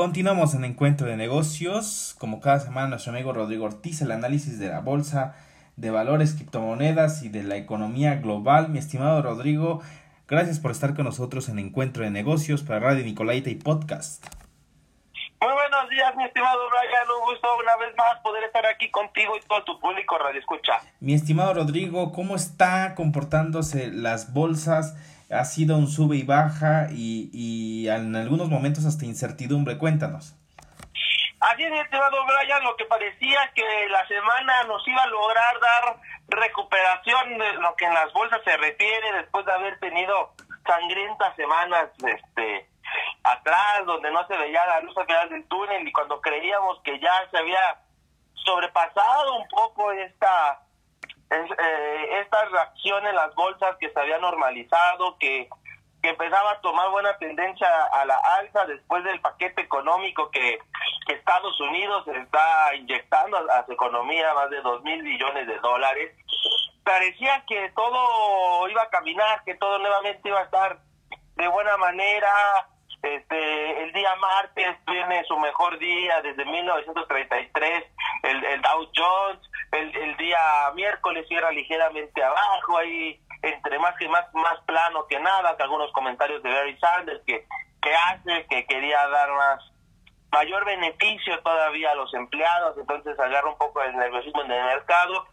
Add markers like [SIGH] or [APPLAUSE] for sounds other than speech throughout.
Continuamos en Encuentro de Negocios. Como cada semana, nuestro amigo Rodrigo Ortiz, el análisis de la bolsa de valores, criptomonedas y de la economía global. Mi estimado Rodrigo, gracias por estar con nosotros en Encuentro de Negocios para Radio Nicolaita y Podcast. Muy buenos días, mi estimado Brian. Un gusto una vez más poder estar aquí contigo y todo tu público radio escucha. Mi estimado Rodrigo, ¿cómo está comportándose las bolsas? Ha sido un sube y baja y, y en algunos momentos hasta incertidumbre. Cuéntanos. Así es, estimado Brian, lo que parecía que la semana nos iba a lograr dar recuperación de lo que en las bolsas se refiere después de haber tenido sangrientas semanas este atrás donde no se veía la luz al final del túnel y cuando creíamos que ya se había sobrepasado un poco esta eh, esta reacción en las bolsas que se había normalizado, que, empezaba a tomar buena tendencia a la alza después del paquete económico que, Estados Unidos está inyectando a, su economía, más de dos mil billones de dólares. Parecía que todo iba a caminar, que todo nuevamente iba a estar de buena manera. Este, el día martes tiene su mejor día desde 1933, el, el Dow Jones el, el día miércoles era ligeramente abajo, ahí entre más que más, más plano que nada, que algunos comentarios de Barry Sanders que, que hace, que quería dar más mayor beneficio todavía a los empleados, entonces agarra un poco el nerviosismo en el mercado,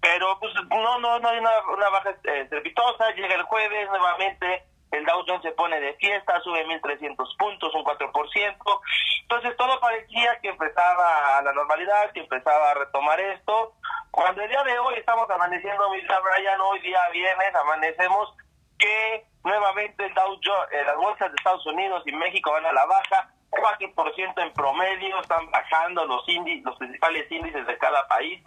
pero pues no, no, no hay una, una baja eh, estrepitosa, llega el jueves nuevamente, el Dow Jones se pone de fiesta, sube 1.300 puntos, un 4%. Entonces todo parecía que empezaba a la normalidad, que empezaba a retomar esto. Cuando el día de hoy estamos amaneciendo, Mr. Brian, hoy día viernes amanecemos que nuevamente el Dow Jones, eh, las bolsas de Estados Unidos y México van a la baja, 4% en promedio, están bajando los índices, los principales índices de cada país.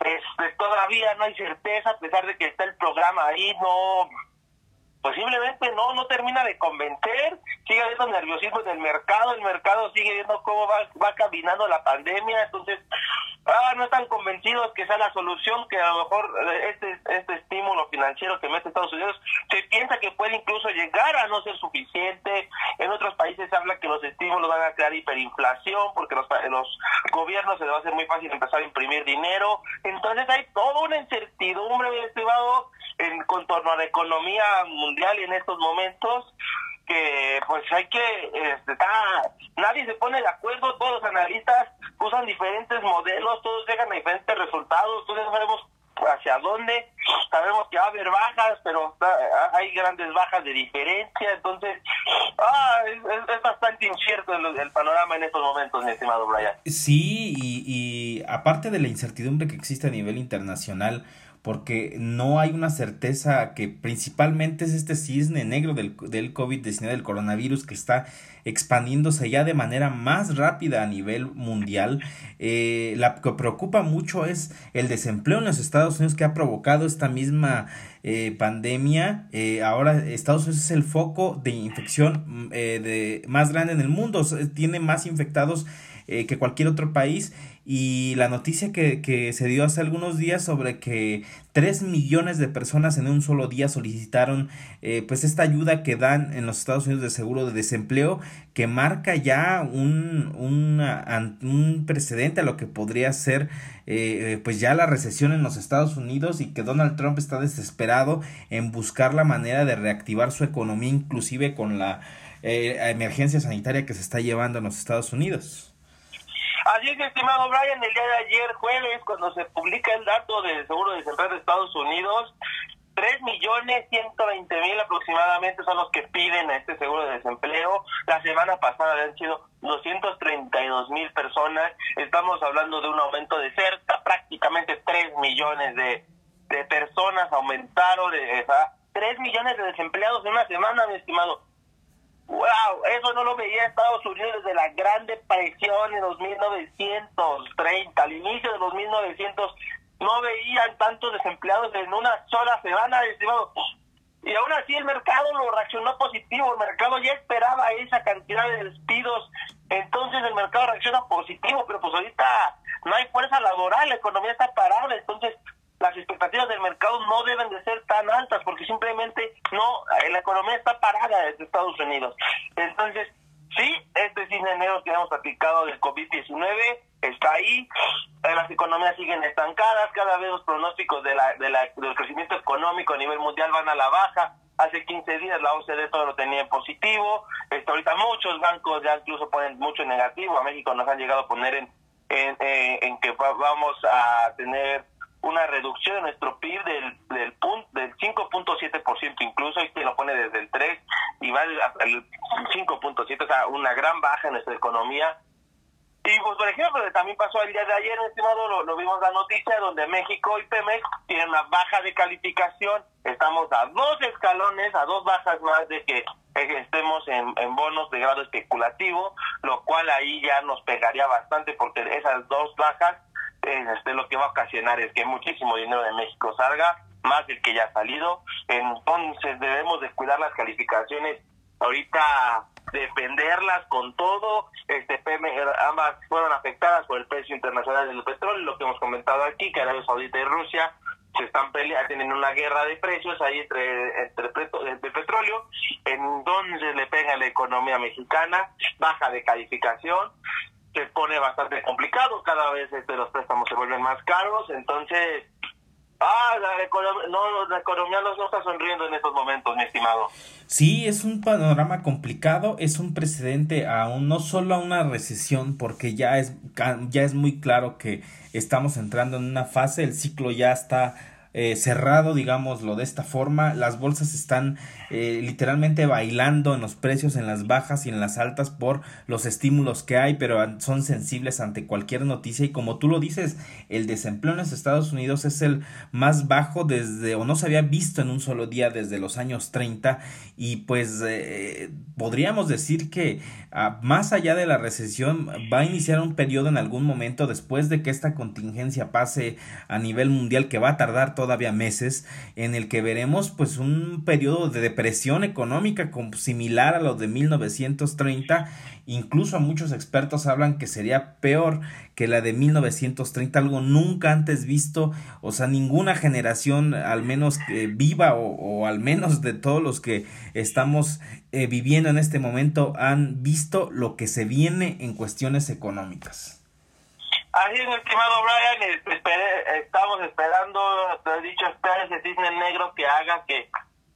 Este, todavía no hay certeza, a pesar de que está el programa ahí, no posiblemente no no termina de convencer, sigue habiendo nerviosismo en el mercado, el mercado sigue viendo cómo va, va caminando la pandemia, entonces ah, no están convencidos que sea la solución, que a lo mejor eh, este, este estímulo financiero que mete Estados Unidos se piensa que puede incluso llegar a no ser suficiente, en otros países se habla que los estímulos van a crear hiperinflación porque los, los gobiernos se les va a hacer muy fácil empezar a imprimir dinero, entonces hay toda una incertidumbre, estimado, en contorno a la economía mundial en estos momentos que pues hay que este, nadie se pone de acuerdo todos los analistas usan diferentes modelos todos llegan a diferentes resultados no sabemos hacia dónde sabemos que va a haber bajas pero hay grandes bajas de diferencia entonces ah, es, bastante incierto el, panorama en estos momentos mi estimado Brian. Sí y aparte de la incertidumbre que existe a nivel internacional porque no hay una certeza que principalmente es este cisne negro del, del COVID-19, del coronavirus, que está expandiéndose ya de manera más rápida a nivel mundial. Eh, la que preocupa mucho es el desempleo en los Estados Unidos que ha provocado esta misma eh, pandemia. Eh, ahora Estados Unidos es el foco de infección mm, de, más grande en el mundo, tiene más infectados que cualquier otro país y la noticia que, que, se dio hace algunos días sobre que 3 millones de personas en un solo día solicitaron eh, pues esta ayuda que dan en los Estados Unidos de seguro de desempleo que marca ya un, un precedente a lo que podría ser eh, pues ya la recesión en los Estados Unidos y que Donald Trump está desesperado en buscar la manera de reactivar su economía inclusive con la eh, emergencia sanitaria que se está llevando en los Estados Unidos. Así es, estimado Brian, el día de ayer, jueves, cuando se publica el dato del Seguro de Desempleo de Estados Unidos, tres millones ciento veinte mil aproximadamente son los que piden a este seguro de desempleo. La semana pasada habían sido 232 mil personas. Estamos hablando de un aumento de cerca, prácticamente tres millones de, de personas aumentaron. De, tres millones de desempleados en una semana, mi estimado. ¡Wow! Eso no lo veía Estados Unidos desde la Gran Depresión en los 1930. Al inicio de los 1900 no veían tantos desempleados en una sola semana, estimado. Y aún así el mercado lo reaccionó positivo. El mercado ya esperaba esa cantidad de despidos. Entonces el mercado reacciona positivo, pero pues ahorita no hay fuerza laboral, la economía está parada. Entonces las expectativas del mercado no deben de ser tan altas porque simplemente no, la economía está parada desde Estados Unidos. Entonces, sí, este, cisne negro que hemos platicado del COVID-19 está ahí, eh, las economías siguen estancadas, cada vez los pronósticos de la, de la, del crecimiento económico a nivel mundial van a la baja, hace 15 días la OCDE todo lo tenía en positivo, este, ahorita muchos bancos ya incluso ponen mucho en negativo, a México nos han llegado a poner en, en, eh, que vamos a tener reducción en nuestro PIB del, del, del 5.7% incluso, y que lo pone desde el 3 y va el 5.7, o sea, una gran baja en nuestra economía. Y pues, por ejemplo, también pasó el día de ayer, estimado, lo, lo vimos la noticia, donde México y Pemex tienen una baja de calificación. Estamos a dos escalones, a dos bajas más de que estemos en bonos de grado especulativo, lo cual ahí ya nos pegaría bastante porque esas dos bajas este, lo que va a ocasionar es que muchísimo dinero de México salga, más del que ya ha salido. Entonces debemos de cuidar las calificaciones, ahorita defenderlas con todo. Este ambas fueron afectadas por el precio internacional del petróleo, lo que hemos comentado aquí, que Arabia Saudita y Rusia se están peleando, tienen una guerra de precios ahí entre, entre de petróleo, en donde le pega a la economía mexicana, baja de calificación, se pone bastante complicado, cada vez este, los préstamos se vuelven más caros, entonces, ah, la economía, no, la economía no está sonriendo en estos momentos, mi estimado. Sí, es un panorama complicado, es un precedente aún no solo a una recesión, porque ya es, ya es muy claro que estamos entrando en una fase, el ciclo ya está eh, cerrado, digámoslo de esta forma. Las bolsas están eh, literalmente bailando en los precios, en las bajas y en las altas por los estímulos que hay, pero son sensibles ante cualquier noticia. Y como tú lo dices, el desempleo en los Estados Unidos es el más bajo desde, o no se había visto en un solo día desde los años 30. Y pues eh, podríamos decir que ah, más allá de la recesión va a iniciar un periodo en algún momento después de que esta contingencia pase a nivel mundial que va a tardar todavía meses en el que veremos pues un periodo de depresión económica similar a lo de 1930 incluso muchos expertos hablan que sería peor que la de 1930 algo nunca antes visto. O sea ninguna generación al menos viva o, al menos de todos los que estamos eh, viviendo en este momento han visto lo que se viene en cuestiones económicas Así es, estimado Brian, estamos esperando, te he dicho, espera ese cisne negro que haga que,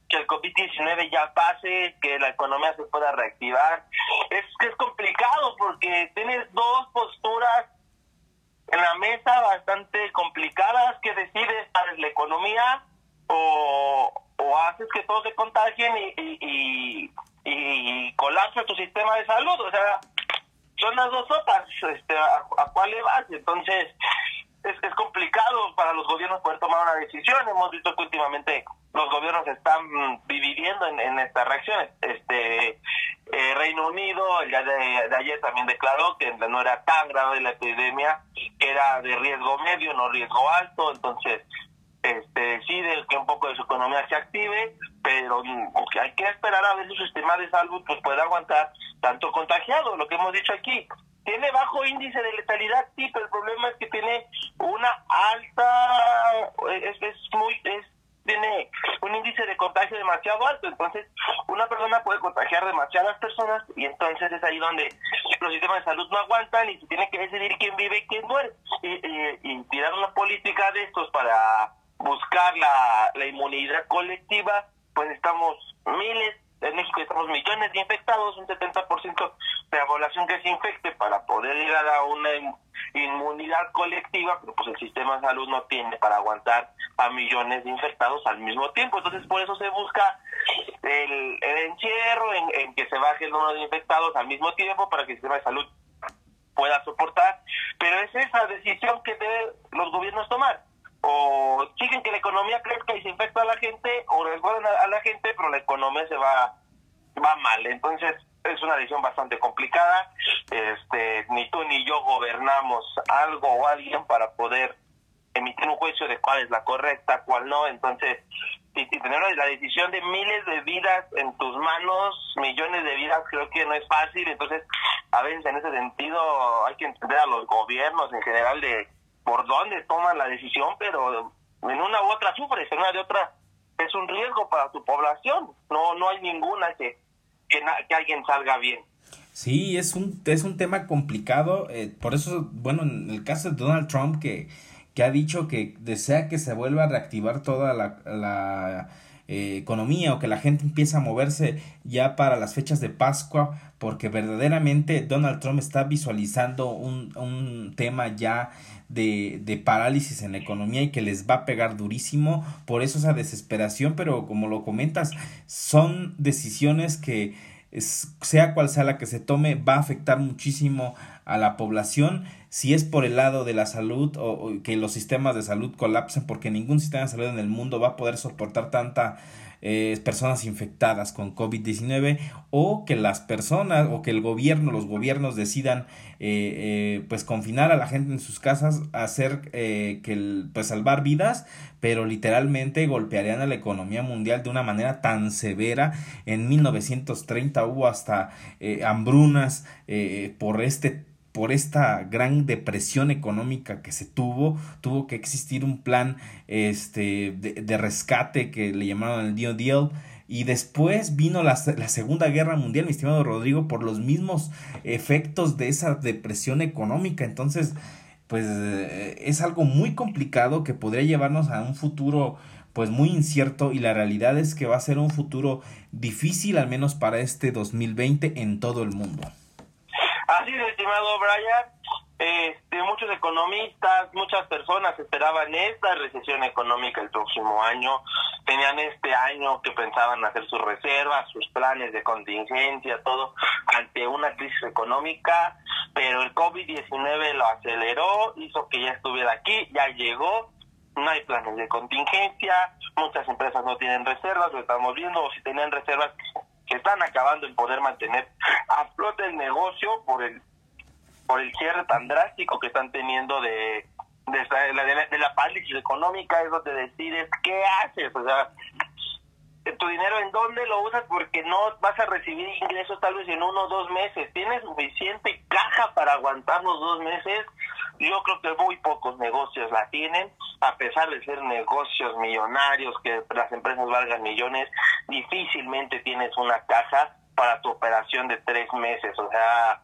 que el COVID-19 ya pase, que la economía se pueda reactivar. Es que es complicado porque tienes dos posturas en la mesa bastante complicadas que decides, ¿sabes? La economía o, o haces que todos se contagien y, y, y, y colapsa tu sistema de salud. O sea, son las dos sopas, este, a, cuál le vas. Entonces, es, es complicado para los gobiernos poder tomar una decisión. Hemos visto que últimamente los gobiernos están dividiendo en, estas reacciones. Este, eh, Reino Unido el día de, ayer también declaró que no era tan grave la epidemia, que era de riesgo medio, no riesgo alto. Entonces, este, decide que un poco de su economía se active, pero mm, hay que esperar a ver si su sistema de salud pues puede aguantar tanto contagiado, lo que hemos dicho aquí. Tiene bajo índice de letalidad, sí, pero el problema es que tiene una alta, es, es muy, es, tiene un índice de contagio demasiado alto, entonces una persona puede contagiar demasiadas personas y entonces es ahí donde los sistemas de salud no aguantan y se tiene que decidir quién vive y quién muere. Y, y, y tirar una política de estos para buscar la, la inmunidad colectiva, pues estamos miles, en México estamos millones de infectados, un 70% de la población que se infecte para poder llegar a una inmunidad colectiva, pero pues el sistema de salud no tiene para aguantar a millones de infectados al mismo tiempo. Entonces por eso se busca el, el encierro en, en que se baje el número de infectados al mismo tiempo para que el sistema de salud pueda soportar. Pero es esa decisión que deben los gobiernos tomar o siguen que la economía crezca y se infecta a la gente o resguardan a, la gente, pero la economía se va va mal. Entonces es una decisión bastante complicada. Este, ni tú ni yo gobernamos algo o alguien para poder emitir un juicio de cuál es la correcta, cuál no. Entonces, si, tener la decisión de miles de vidas en tus manos, millones de vidas, creo que no es fácil. Entonces, a veces en ese sentido hay que entender a los gobiernos en general de por dónde toman la decisión, pero en una u otra sufres, en una de otra es un riesgo para tu población. No no hay ninguna que, que, que alguien salga bien. Sí, es un, es un tema complicado. Eh, por eso, bueno, en el caso de Donald Trump, que, que ha dicho que desea que se vuelva a reactivar toda la, la eh, economía o que la gente empiece a moverse ya para las fechas de Pascua, porque verdaderamente Donald Trump está visualizando un, un tema ya de, de parálisis en la economía y que les va a pegar durísimo. Por eso esa desesperación, pero como lo comentas, son decisiones que sea cual sea la que se tome, va a afectar muchísimo a la población. Si es por el lado de la salud o, que los sistemas de salud colapsen, porque ningún sistema de salud en el mundo va a poder soportar tanta eh, personas infectadas con COVID-19 o que las personas o que el gobierno, los gobiernos decidan eh, eh, pues confinar a la gente en sus casas, hacer que pues salvar vidas, pero literalmente golpearían a la economía mundial de una manera tan severa. En 1930 hubo hasta hambrunas por este por esta gran depresión económica que se tuvo, tuvo que existir un plan este, de, rescate que le llamaron el New Deal. Y después vino la, la, Segunda Guerra Mundial, mi estimado Rodrigo, por los mismos efectos de esa depresión económica. Entonces, pues eh, es algo muy complicado que podría llevarnos a un futuro pues muy incierto y la realidad es que va a ser un futuro difícil al menos para este 2020 en todo el mundo. Así es, estimado Brian. Este, muchos economistas, muchas personas esperaban esta recesión económica el próximo año, tenían este año que pensaban hacer sus reservas, sus planes de contingencia, todo ante una crisis económica, pero el COVID-19 lo aceleró, hizo que ya estuviera aquí, ya llegó, no hay planes de contingencia, muchas empresas no tienen reservas, lo estamos viendo, o si tenían reservas que están acabando en poder mantener a flote el negocio por el por el cierre tan drástico que están teniendo de de, la, de, la, parálisis económica es donde decides qué haces o sea tu dinero en dónde lo usas porque no vas a recibir ingresos tal vez en uno o dos meses. Tienes suficiente caja para aguantar los dos meses yo creo que muy pocos negocios la tienen, a pesar de ser negocios millonarios, que las empresas valgan millones, difícilmente tienes una caja para tu operación de tres meses, o sea,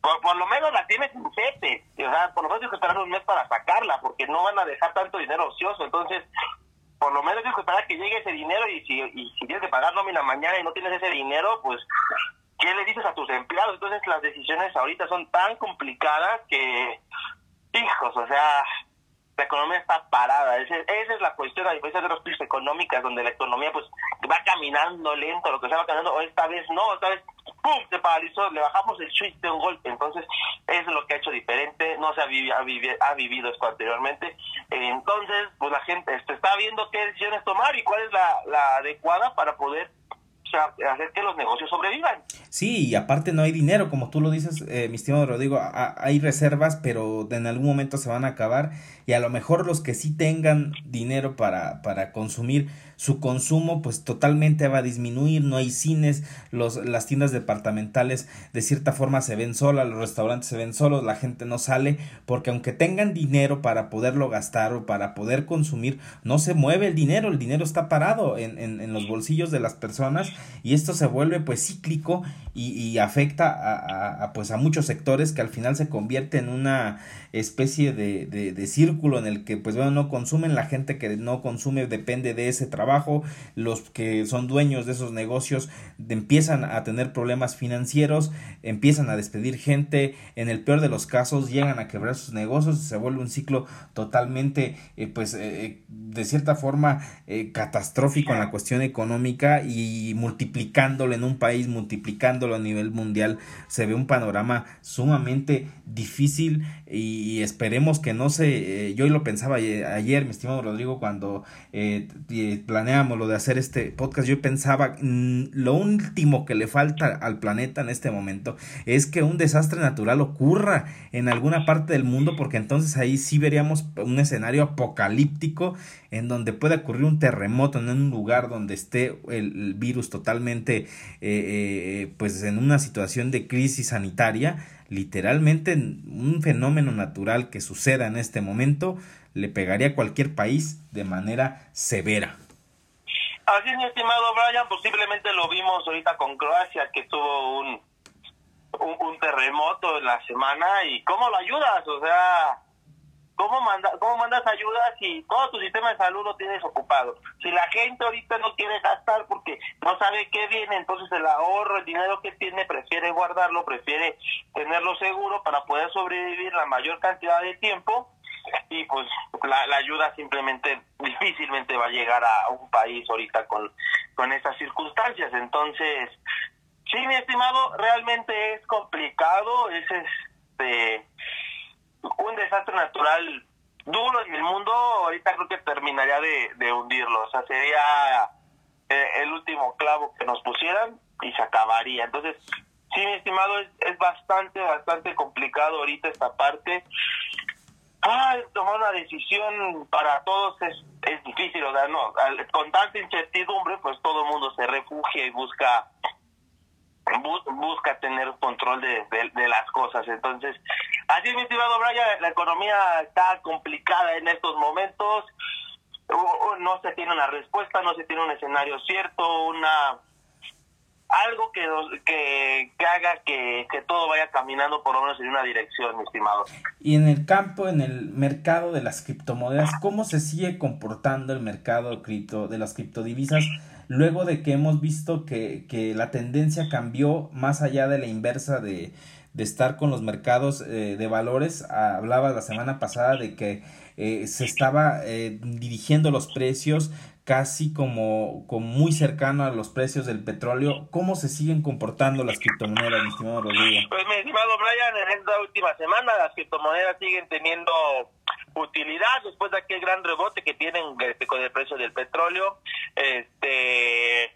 por, lo menos la tienes en jefe, o sea, por lo menos tienes que esperar un mes para sacarla, porque no van a dejar tanto dinero ocioso, entonces, por lo menos tienes que esperar que llegue ese dinero y si, y si tienes que pagar nómina mañana y no tienes ese dinero, pues ¿qué le dices a tus empleados? Entonces las decisiones ahorita son tan complicadas que, hijos, o sea, la economía está parada. Esa, es la cuestión, a diferencia de las crisis económicas, donde la economía pues va caminando lento, lo que se va caminando, o esta vez no, esta vez ¡pum! se paralizó, le bajamos el switch de un golpe. Entonces, eso es lo que ha hecho diferente, no se ha, vivido, ha, vivido esto anteriormente. Entonces, pues la gente este, está viendo qué decisiones tomar y cuál es la adecuada para poder hacer que los negocios sobrevivan. Sí, y aparte no hay dinero, como tú lo dices, eh, mi estimado Rodrigo, hay reservas, pero en algún momento se van a acabar y a lo mejor los que sí tengan dinero para, para consumir, su consumo pues totalmente va a disminuir, no hay cines, los, las tiendas departamentales de cierta forma se ven solas, los restaurantes se ven solos, la gente no sale, porque aunque tengan dinero para poderlo gastar o para poder consumir, no se mueve el dinero, el dinero está parado en, en, en los bolsillos de las personas y esto se vuelve pues cíclico y, y afecta a, a, pues a muchos sectores que al final se convierte en una especie de, de, de círculo en el que pues bueno no consumen, la gente que no consume depende de ese trabajo los que son dueños de esos negocios empiezan a tener problemas financieros, empiezan a despedir gente, en el peor de los casos llegan a quebrar sus negocios, se vuelve un ciclo totalmente, eh, pues, eh, eh, de cierta forma catastrófico en la cuestión económica y multiplicándolo en un país, multiplicándolo a nivel mundial, se ve un panorama sumamente difícil y esperemos que no se, yo lo pensaba ayer, mi estimado Rodrigo, cuando planeamos lo de hacer este podcast, yo pensaba, mm, lo último que le falta al planeta en este momento es que un desastre natural ocurra en alguna parte del mundo, porque entonces ahí sí veríamos un escenario apocalíptico en donde puede ocurrir un terremoto en un lugar donde esté el, virus totalmente, eh, eh, pues en una situación de crisis sanitaria, literalmente un fenómeno natural que suceda en este momento le pegaría a cualquier país de manera severa. Así es, mi estimado Brian, posiblemente lo vimos ahorita con Croacia, que tuvo un, un, terremoto en la semana y cómo lo ayudas, o sea, ¿cómo, manda, cómo mandas ayuda si todo tu sistema de salud lo tienes ocupado? Si la gente ahorita no quiere gastar porque no sabe qué viene, entonces el ahorro, el dinero que tiene, prefiere guardarlo, prefiere tenerlo seguro para poder sobrevivir la mayor cantidad de tiempo [LAUGHS] y pues la, ayuda simplemente difícilmente va a llegar a un país ahorita con, con esas circunstancias. Entonces, Sí, mi estimado, realmente es complicado, es este un desastre natural duro en el mundo, ahorita creo que terminaría de, de hundirlo, o sea, sería eh, el último clavo que nos pusieran y se acabaría. Entonces, sí, mi estimado, es, es bastante, bastante complicado ahorita esta parte. Ah, tomar una decisión para todos es, es difícil, o sea, no, con tanta incertidumbre, pues todo el mundo se refugia y busca busca tener control de, de, las cosas. Entonces, así mi estimado Brian, la economía está complicada en estos momentos. No se tiene una respuesta, no se tiene un escenario cierto, una algo que, haga que, todo vaya caminando por lo menos en una dirección, mi estimado. Y en el campo, en el mercado de las criptomonedas, ¿cómo se sigue comportando el mercado cripto, de las criptodivisas? luego de que hemos visto que, la tendencia cambió más allá de la inversa de, de estar con los mercados eh, de valores. Hablaba la semana pasada de que eh, se estaba eh, dirigiendo los precios casi como, como, muy cercano a los precios del petróleo. ¿Cómo se siguen comportando las criptomonedas, mi estimado Rodrigo? Pues mi estimado Brian, en esta última semana las criptomonedas siguen teniendo utilidad después de aquel gran rebote que tienen este, con el precio del petróleo. Este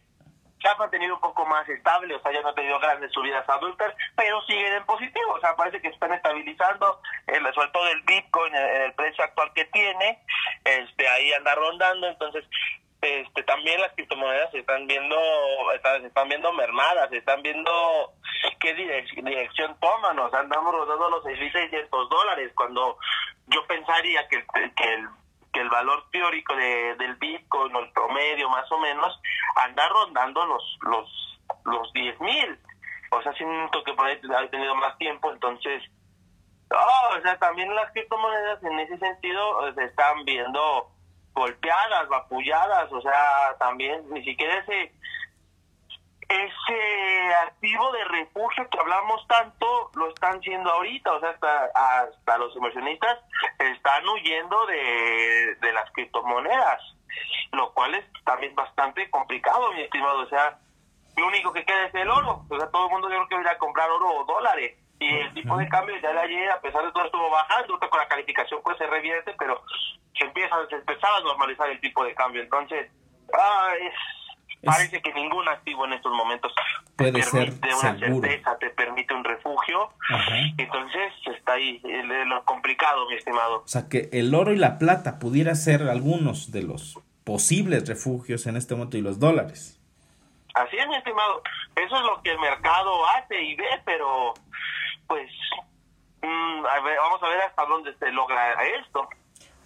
se ha mantenido un poco más estable, o sea, ya no ha tenido grandes subidas adultas, pero siguen en positivo, o sea, parece que están estabilizando, el, sobre todo el Bitcoin, el, el precio actual que tiene, este ahí anda rondando, entonces este también las criptomonedas se están viendo están, se están viendo mermadas se están viendo qué dirección toman o sea andamos rodando los 6.600 dólares cuando yo pensaría que, que el que el valor teórico de, del Bitcoin o el promedio más o menos anda rondando los los los 10 mil. O sea siento que por ahí tenido más tiempo entonces oh, o sea también las criptomonedas en ese sentido se están viendo golpeadas, vapulladas, o sea, también ni siquiera ese ese activo de refugio que hablamos tanto lo están siendo ahorita, o sea, hasta, hasta los inversionistas están huyendo de, de las criptomonedas, lo cual es también bastante complicado, mi estimado, o sea, lo único que queda es el oro, o sea, todo el mundo yo creo que va a comprar oro o dólares, y el tipo de cambio ya de ayer, a pesar de todo, estuvo bajando, con la calificación pues se revierte, pero se empieza, se empezaba a normalizar el tipo de cambio. Entonces, ah, parece que ningún activo en estos momentos puede te permite ser una certeza, te permite un refugio. Entonces, está ahí lo complicado, mi estimado. O sea, que el oro y la plata pudiera ser algunos de los posibles refugios en este momento y los dólares. Así es, mi estimado. Eso es lo que el mercado hace y ve, pero pues mm, vamos a ver hasta dónde se logra esto.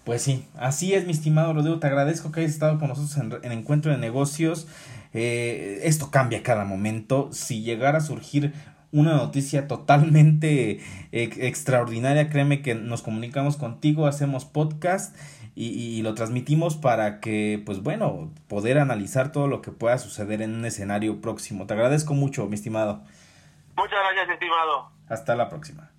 Pues sí, así es, mi estimado Rodrigo. Te agradezco que hayas estado con nosotros en, Encuentro de Negocios. Eh, esto cambia cada momento. Si llegara a surgir una noticia totalmente extraordinaria, créeme que nos comunicamos contigo, hacemos podcast y, lo transmitimos para que, pues bueno, poder analizar todo lo que pueda suceder en un escenario próximo. Te agradezco mucho, mi estimado. Muchas gracias, estimado. Hasta la próxima.